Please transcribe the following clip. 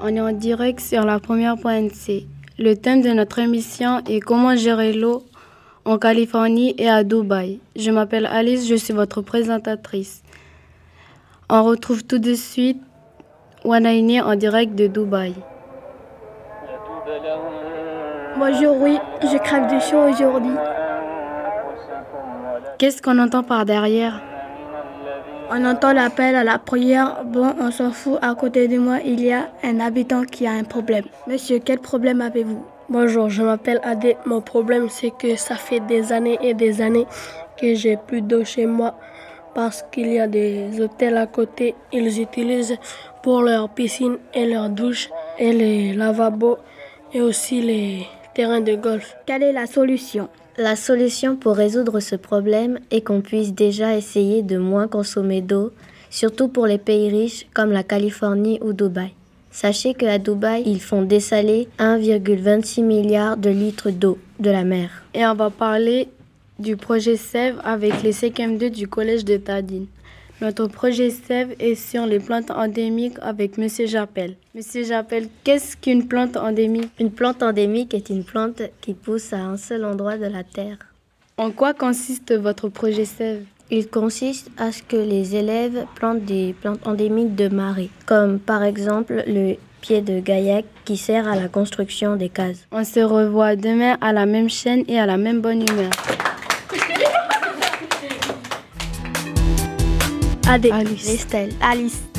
en direct sur la première.nc. Le thème de notre émission est comment gérer l'eau en Californie et à Dubaï. Je m'appelle Alice, je suis votre présentatrice. On retrouve tout de suite Wanaini en direct de Dubaï. Bonjour, oui, je crève du chaud aujourd'hui. Qu'est-ce qu'on entend par derrière? On entend l'appel à la prière. Bon, on s'en fout. À côté de moi, il y a un habitant qui a un problème. Monsieur, quel problème avez-vous? Bonjour, je m'appelle Adé. Mon problème, c'est que ça fait des années et des années que j'ai plus d'eau chez moi parce qu'il y a des hôtels à côté. Ils utilisent pour leur piscine et leur douche et les lavabos et aussi les terrains de golf. Quelle est la solution? La solution pour résoudre ce problème est qu'on puisse déjà essayer de moins consommer d'eau, surtout pour les pays riches comme la Californie ou Dubaï. Sachez qu'à Dubaï, ils font dessaler 1,26 milliard de litres d'eau de la mer. Et on va parler du projet SEV avec les CKM2 du collège de Tadine. Notre projet SEV est sur les plantes endémiques avec Monsieur Jappel. Monsieur Jappel, qu'est-ce qu'une plante endémique? Une plante endémique est une plante qui pousse à un seul endroit de la terre. En quoi consiste votre projet SEV il consiste à ce que les élèves plantent des plantes endémiques de marée, comme par exemple le pied de gaillac qui sert à la construction des cases. On se revoit demain à la même chaîne et à la même bonne humeur. Adé, Alice. Estelle, Alice.